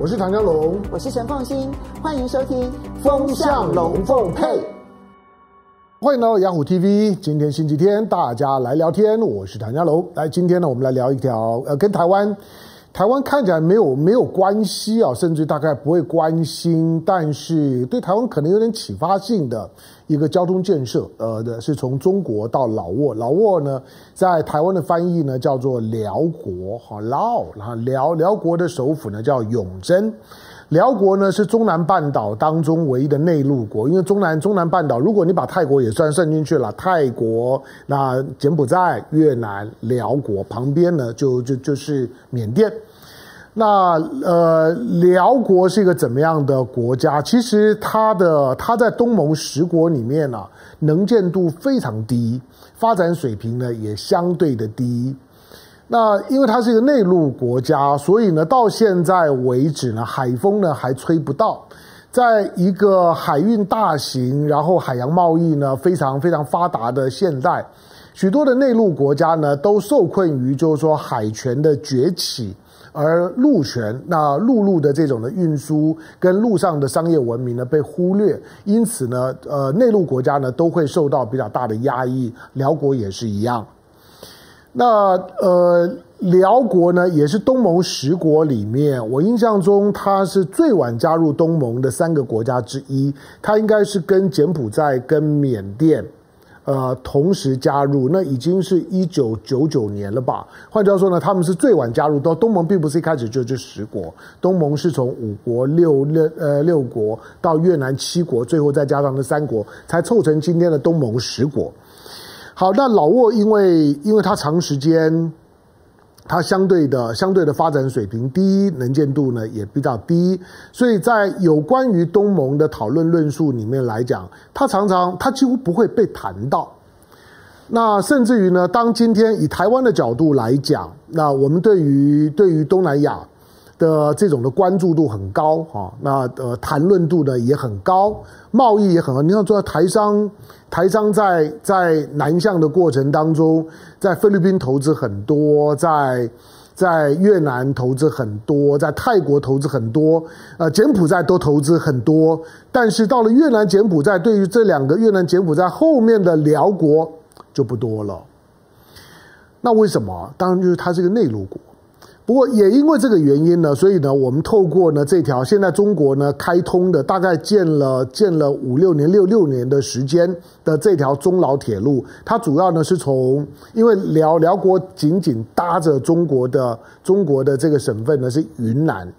我是唐家龙，我是陈凤新，欢迎收听《风向龙凤配》。欢迎来到雅虎 TV，今天星期天，大家来聊天。我是唐家龙，来，今天呢，我们来聊一条呃，跟台湾。台湾看起来没有没有关系啊，甚至大概不会关心，但是对台湾可能有点启发性的一个交通建设，呃的是从中国到老挝，老挝呢在台湾的翻译呢叫做辽国，哈老，然后辽辽国的首府呢叫永贞。辽国呢是中南半岛当中唯一的内陆国，因为中南中南半岛，如果你把泰国也算算进去了，泰国、那柬埔寨、越南、辽国旁边呢，就就就是缅甸。那呃，辽国是一个怎么样的国家？其实它的它在东盟十国里面呢、啊，能见度非常低，发展水平呢也相对的低。那因为它是一个内陆国家，所以呢，到现在为止呢，海风呢还吹不到。在一个海运大型，然后海洋贸易呢非常非常发达的现代，许多的内陆国家呢都受困于就是说海权的崛起，而陆权那陆路的这种的运输跟陆上的商业文明呢被忽略，因此呢，呃，内陆国家呢都会受到比较大的压抑，辽国也是一样。那呃，辽国呢，也是东盟十国里面，我印象中它是最晚加入东盟的三个国家之一。它应该是跟柬埔寨、跟缅甸，呃，同时加入。那已经是一九九九年了吧？换句话说呢，他们是最晚加入到东盟，并不是一开始就这十国。东盟是从五国六六呃六国到越南七国，最后再加上那三国，才凑成今天的东盟十国。好，那老挝因为因为它长时间，它相对的相对的发展水平低，能见度呢也比较低，所以在有关于东盟的讨论论述里面来讲，它常常它几乎不会被谈到。那甚至于呢，当今天以台湾的角度来讲，那我们对于对于东南亚。的这种的关注度很高哈，那呃谈论度呢也很高，贸易也很好。你看，做台商，台商在在南向的过程当中，在菲律宾投资很多，在在越南投资很多，在泰国投资很多，呃，柬埔寨都投资很多。但是到了越南、柬埔寨，对于这两个越南、柬埔寨后面的寮国就不多了。那为什么？当然就是它是个内陆国。不过也因为这个原因呢，所以呢，我们透过呢这条现在中国呢开通的，大概建了建了五六年、六六年的时间的这条中老铁路，它主要呢是从因为辽辽国紧紧搭着中国的中国的这个省份呢是云南，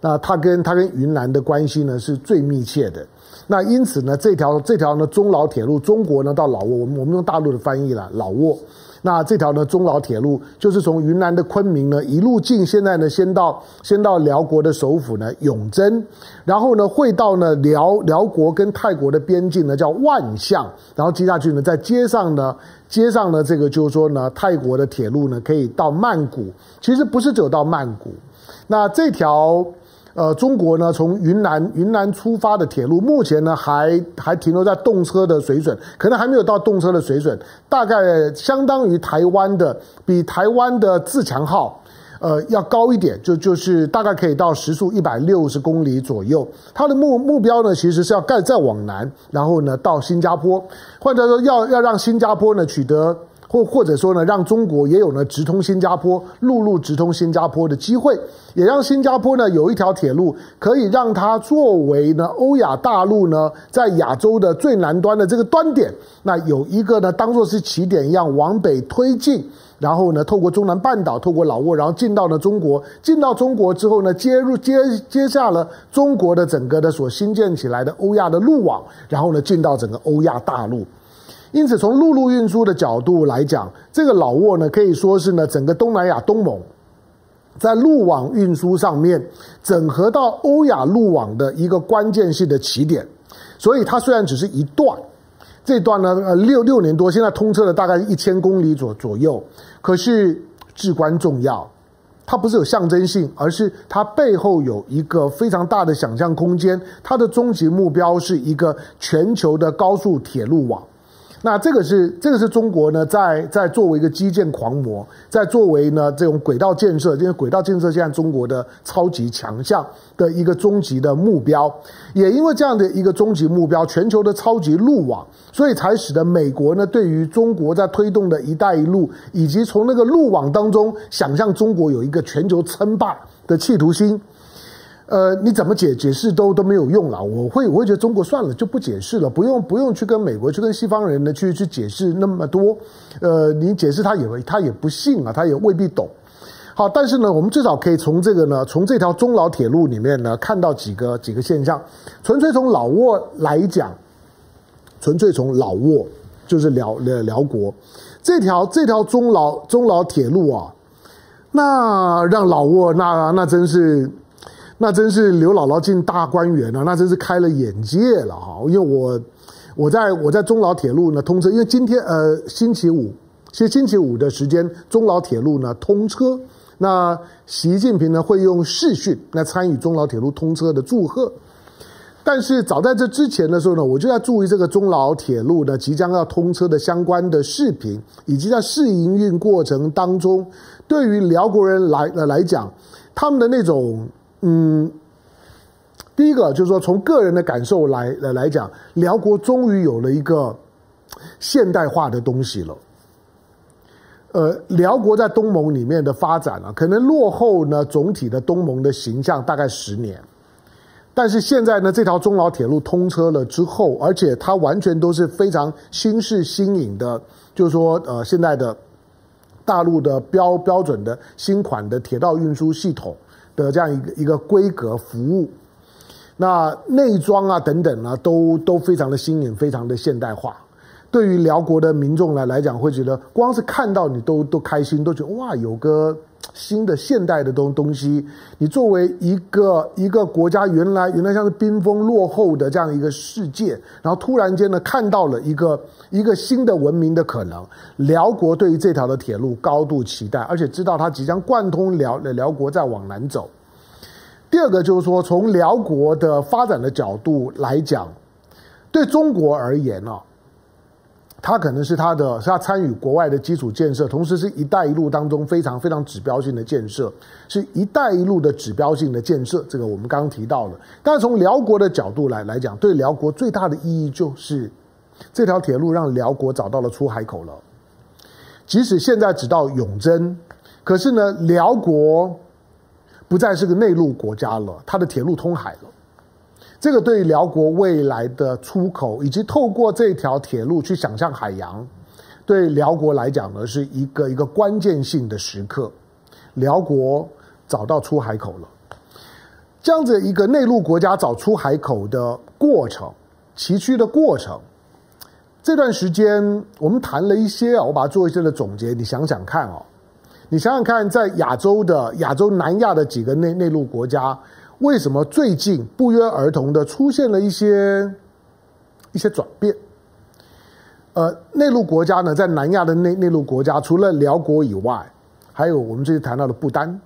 那它跟它跟云南的关系呢是最密切的，那因此呢这条这条呢中老铁路，中国呢到老挝，我们我们用大陆的翻译了老挝。那这条呢，中老铁路就是从云南的昆明呢一路进，现在呢先到先到辽国的首府呢永珍，然后呢会到呢辽辽国跟泰国的边境呢叫万象，然后接下去呢在街上呢街上呢这个就是说呢泰国的铁路呢可以到曼谷，其实不是走到曼谷，那这条。呃，中国呢，从云南云南出发的铁路，目前呢还还停留在动车的水准，可能还没有到动车的水准，大概相当于台湾的，比台湾的自强号，呃，要高一点，就就是大概可以到时速一百六十公里左右。它的目目标呢，其实是要盖再往南，然后呢到新加坡，或者说要要让新加坡呢取得。或或者说呢，让中国也有呢直通新加坡陆路直通新加坡的机会，也让新加坡呢有一条铁路，可以让它作为呢欧亚大陆呢在亚洲的最南端的这个端点，那有一个呢当做是起点一样往北推进，然后呢透过中南半岛，透过老挝，然后进到了中国，进到中国之后呢接入接接下了中国的整个的所新建起来的欧亚的路网，然后呢进到整个欧亚大陆。因此，从陆路运输的角度来讲，这个老挝呢，可以说是呢整个东南亚东盟在路网运输上面整合到欧亚路网的一个关键性的起点。所以，它虽然只是一段，这段呢呃六六年多，现在通车了大概一千公里左左右，可是至关重要。它不是有象征性，而是它背后有一个非常大的想象空间。它的终极目标是一个全球的高速铁路网。那这个是这个是中国呢，在在作为一个基建狂魔，在作为呢这种轨道建设，因为轨道建设现在中国的超级强项的一个终极的目标，也因为这样的一个终极目标，全球的超级路网，所以才使得美国呢对于中国在推动的一带一路，以及从那个路网当中想象中国有一个全球称霸的企图心。呃，你怎么解解释都都没有用了。我会我会觉得中国算了，就不解释了，不用不用去跟美国去跟西方人呢去去解释那么多。呃，你解释他也他也不信啊，他也未必懂。好，但是呢，我们至少可以从这个呢，从这条中老铁路里面呢，看到几个几个现象。纯粹从老挝来讲，纯粹从老挝就是辽辽辽国这条这条中老中老铁路啊，那让老挝那那真是。那真是刘姥姥进大观园啊！那真是开了眼界了哈！因为我我在我在中老铁路呢通车，因为今天呃星期五，其实星期五的时间中老铁路呢通车，那习近平呢会用视讯来参与中老铁路通车的祝贺。但是早在这之前的时候呢，我就在注意这个中老铁路呢即将要通车的相关的视频，以及在试营运过程当中，对于辽国人来呃来讲，他们的那种。嗯，第一个就是说，从个人的感受来来来讲，辽国终于有了一个现代化的东西了。呃，辽国在东盟里面的发展啊，可能落后呢总体的东盟的形象大概十年，但是现在呢，这条中老铁路通车了之后，而且它完全都是非常新式新颖的，就是说，呃，现在的大陆的标标准的新款的铁道运输系统。的这样一个一个规格服务，那内装啊等等啊，都都非常的新颖，非常的现代化。对于辽国的民众来来讲，会觉得光是看到你都都开心，都觉得哇，有个新的现代的东东西。你作为一个一个国家，原来原来像是冰封落后的这样一个世界，然后突然间呢，看到了一个一个新的文明的可能。辽国对于这条的铁路高度期待，而且知道它即将贯通辽辽国再往南走。第二个就是说，从辽国的发展的角度来讲，对中国而言呢、啊。它可能是它的，是它参与国外的基础建设，同时是一带一路当中非常非常指标性的建设，是一带一路的指标性的建设。这个我们刚刚提到了。但从辽国的角度来来讲，对辽国最大的意义就是，这条铁路让辽国找到了出海口了。即使现在只到永贞，可是呢，辽国不再是个内陆国家了，它的铁路通海了。这个对辽国未来的出口，以及透过这条铁路去想象海洋，对辽国来讲呢，是一个一个关键性的时刻。辽国找到出海口了，这样子一个内陆国家找出海口的过程，崎岖的过程。这段时间我们谈了一些啊，我把它做一些的总结。你想想看哦，你想想看，在亚洲的亚洲南亚的几个内内陆国家。为什么最近不约而同的出现了一些一些转变？呃，内陆国家呢，在南亚的内内陆国家，除了辽国以外，还有我们这次谈到的不丹，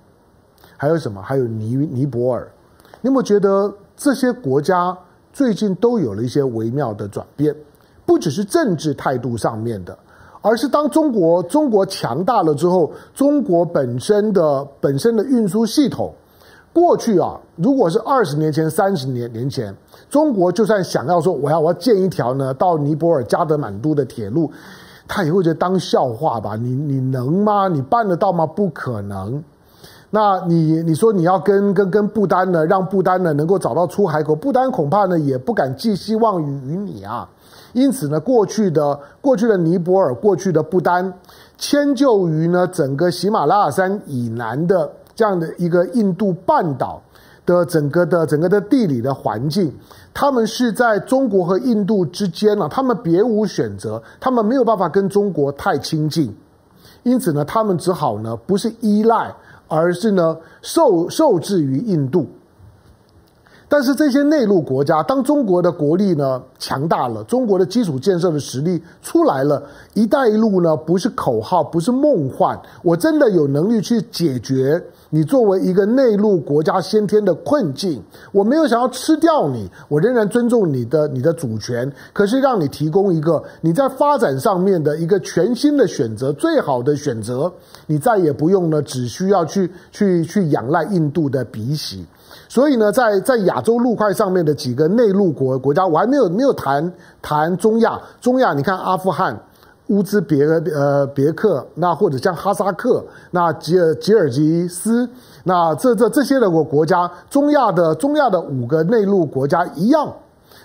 还有什么？还有尼尼泊尔。你有没有觉得这些国家最近都有了一些微妙的转变？不只是政治态度上面的，而是当中国中国强大了之后，中国本身的本身的运输系统。过去啊，如果是二十年前、三十年年前，中国就算想要说我要我要建一条呢到尼泊尔加德满都的铁路，他也会觉得当笑话吧？你你能吗？你办得到吗？不可能。那你你说你要跟跟跟不丹呢，让不丹呢能够找到出海口，不丹恐怕呢也不敢寄希望于于你啊。因此呢，过去的过去的尼泊尔，过去的不丹，迁就于呢整个喜马拉雅山以南的。这样的一个印度半岛的整个的整个的地理的环境，他们是在中国和印度之间呢，他们别无选择，他们没有办法跟中国太亲近，因此呢，他们只好呢不是依赖，而是呢受受制于印度。但是这些内陆国家，当中国的国力呢强大了，中国的基础建设的实力出来了，“一带一路”呢不是口号，不是梦幻，我真的有能力去解决你作为一个内陆国家先天的困境。我没有想要吃掉你，我仍然尊重你的你的主权，可是让你提供一个你在发展上面的一个全新的选择，最好的选择，你再也不用呢，只需要去去去仰赖印度的鼻息。所以呢，在在亚洲陆块上面的几个内陆国国家，我还没有没有谈谈中亚。中亚，你看阿富汗、乌兹别呃别克，那或者像哈萨克、那吉尔吉尔吉斯，那这这这些的国国家，中亚的中亚的五个内陆国家一样。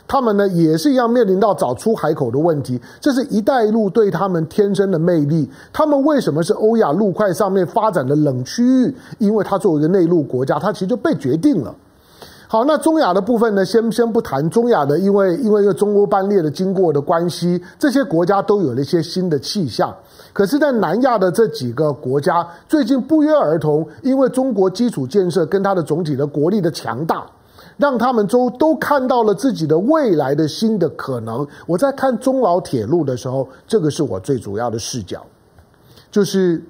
他们呢也是一样面临到找出海口的问题，这是一带一路对他们天生的魅力。他们为什么是欧亚陆块上面发展的冷区域？因为它作为一个内陆国家，它其实就被决定了。好，那中亚的部分呢，先先不谈中亚的，因为因为中欧班列的经过的关系，这些国家都有了一些新的气象。可是，在南亚的这几个国家，最近不约而同，因为中国基础建设跟它的总体的国力的强大。让他们都都看到了自己的未来的新的可能。我在看中老铁路的时候，这个是我最主要的视角，就是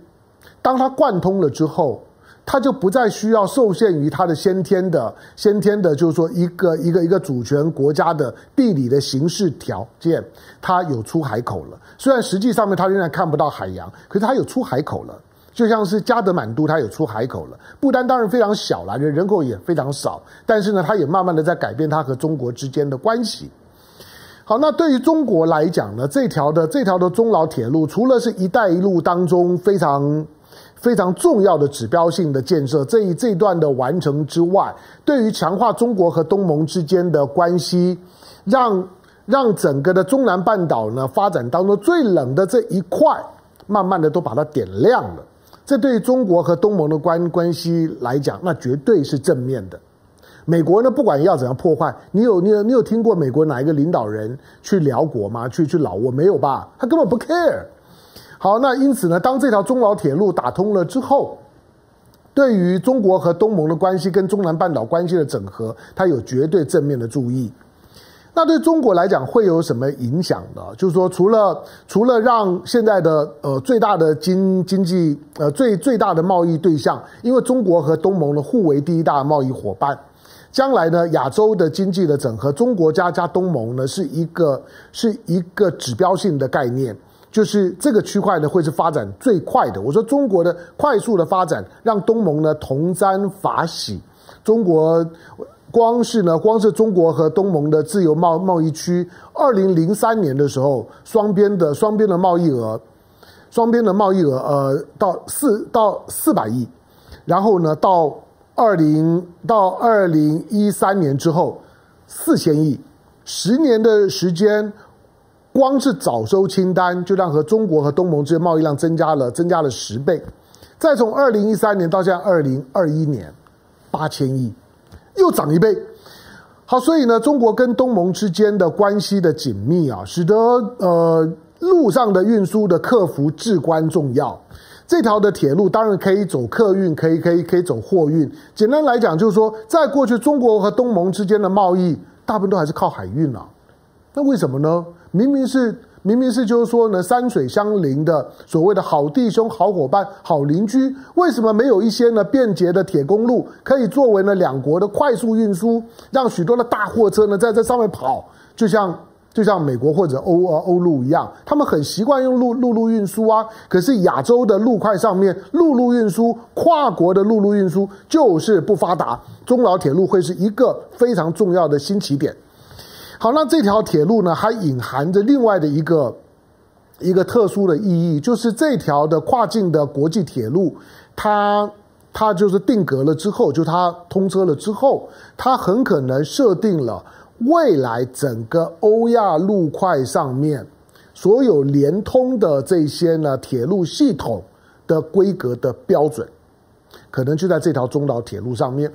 当它贯通了之后，它就不再需要受限于它的先天的先天的，就是说一个一个一个主权国家的地理的形势条件，它有出海口了。虽然实际上面它仍然看不到海洋，可是它有出海口了。就像是加德满都，它有出海口了。不丹当然非常小了，人人口也非常少，但是呢，它也慢慢的在改变它和中国之间的关系。好，那对于中国来讲呢，这条的这条的中老铁路，除了是一带一路当中非常非常重要的指标性的建设，这一这一段的完成之外，对于强化中国和东盟之间的关系，让让整个的中南半岛呢发展当中最冷的这一块，慢慢的都把它点亮了。这对中国和东盟的关关系来讲，那绝对是正面的。美国呢，不管要怎样破坏，你有你有你有听过美国哪一个领导人去寮国吗？去去老挝没有吧？他根本不 care。好，那因此呢，当这条中老铁路打通了之后，对于中国和东盟的关系跟中南半岛关系的整合，它有绝对正面的注意。那对中国来讲会有什么影响呢？就是说，除了除了让现在的呃最大的经经济呃最最大的贸易对象，因为中国和东盟呢互为第一大贸易伙伴，将来呢亚洲的经济的整合，中国加加东盟呢是一个是一个指标性的概念，就是这个区块呢会是发展最快的。我说中国的快速的发展，让东盟呢同沾法喜，中国。光是呢，光是中国和东盟的自由贸贸易区，二零零三年的时候，双边的双边的贸易额，双边的贸易额呃到四到四百亿，然后呢到二零到二零一三年之后四千亿，十年的时间，光是早收清单就让和中国和东盟之间贸易量增加了增加了十倍，再从二零一三年到现在二零二一年八千亿。又涨一倍，好，所以呢，中国跟东盟之间的关系的紧密啊，使得呃路上的运输的客服至关重要。这条的铁路当然可以走客运，可以可以可以走货运。简单来讲，就是说，在过去中国和东盟之间的贸易，大部分都还是靠海运啊。那为什么呢？明明是。明明是就是说呢，山水相邻的所谓的好弟兄、好伙伴、好邻居，为什么没有一些呢便捷的铁公路，可以作为呢两国的快速运输，让许多的大货车呢在这上面跑，就像就像美国或者欧呃欧陆一样，他们很习惯用陆陆路运输啊。可是亚洲的陆块上面陆路运输、跨国的陆路运输就是不发达，中老铁路会是一个非常重要的新起点。好，那这条铁路呢，还隐含着另外的一个一个特殊的意义，就是这条的跨境的国际铁路，它它就是定格了之后，就它通车了之后，它很可能设定了未来整个欧亚陆块上面所有连通的这些呢铁路系统的规格的标准，可能就在这条中老铁路上面。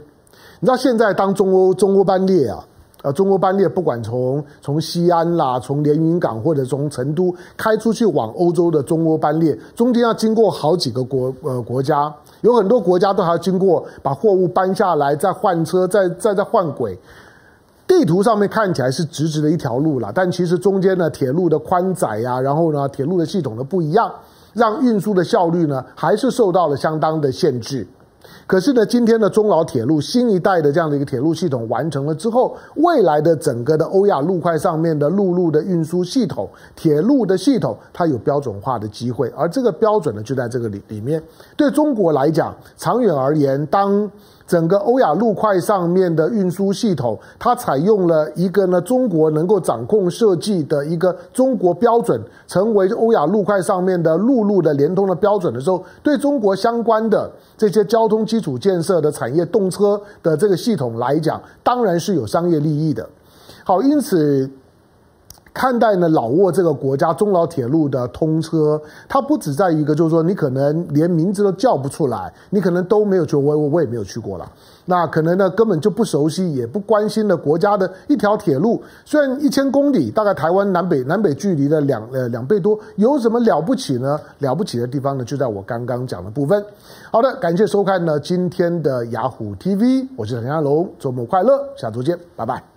你知道现在当中欧中欧班列啊。呃，中国班列不管从从西安啦，从连云港或者从成都开出去往欧洲的中国班列，中间要经过好几个国呃国家，有很多国家都还要经过把货物搬下来，再换车，再再再换轨。地图上面看起来是直直的一条路了，但其实中间呢，铁路的宽窄呀，然后呢，铁路的系统的不一样，让运输的效率呢，还是受到了相当的限制。可是呢，今天的中老铁路新一代的这样的一个铁路系统完成了之后，未来的整个的欧亚陆块上面的陆路的运输系统、铁路的系统，它有标准化的机会，而这个标准呢，就在这个里里面。对中国来讲，长远而言，当整个欧亚陆块上面的运输系统，它采用了一个呢中国能够掌控设计的一个中国标准，成为欧亚陆块上面的陆路的联通的标准的时候，对中国相关的这些交通基础建设的产业，动车的这个系统来讲，当然是有商业利益的。好，因此。看待呢，老挝这个国家中老铁路的通车，它不只在一个，就是说你可能连名字都叫不出来，你可能都没有去，我我我也没有去过了。那可能呢，根本就不熟悉，也不关心的国家的一条铁路，虽然一千公里，大概台湾南北南北距离的两呃两倍多，有什么了不起呢？了不起的地方呢，就在我刚刚讲的部分。好的，感谢收看呢今天的雅虎 TV，我是陈家龙，周末快乐，下周见，拜拜。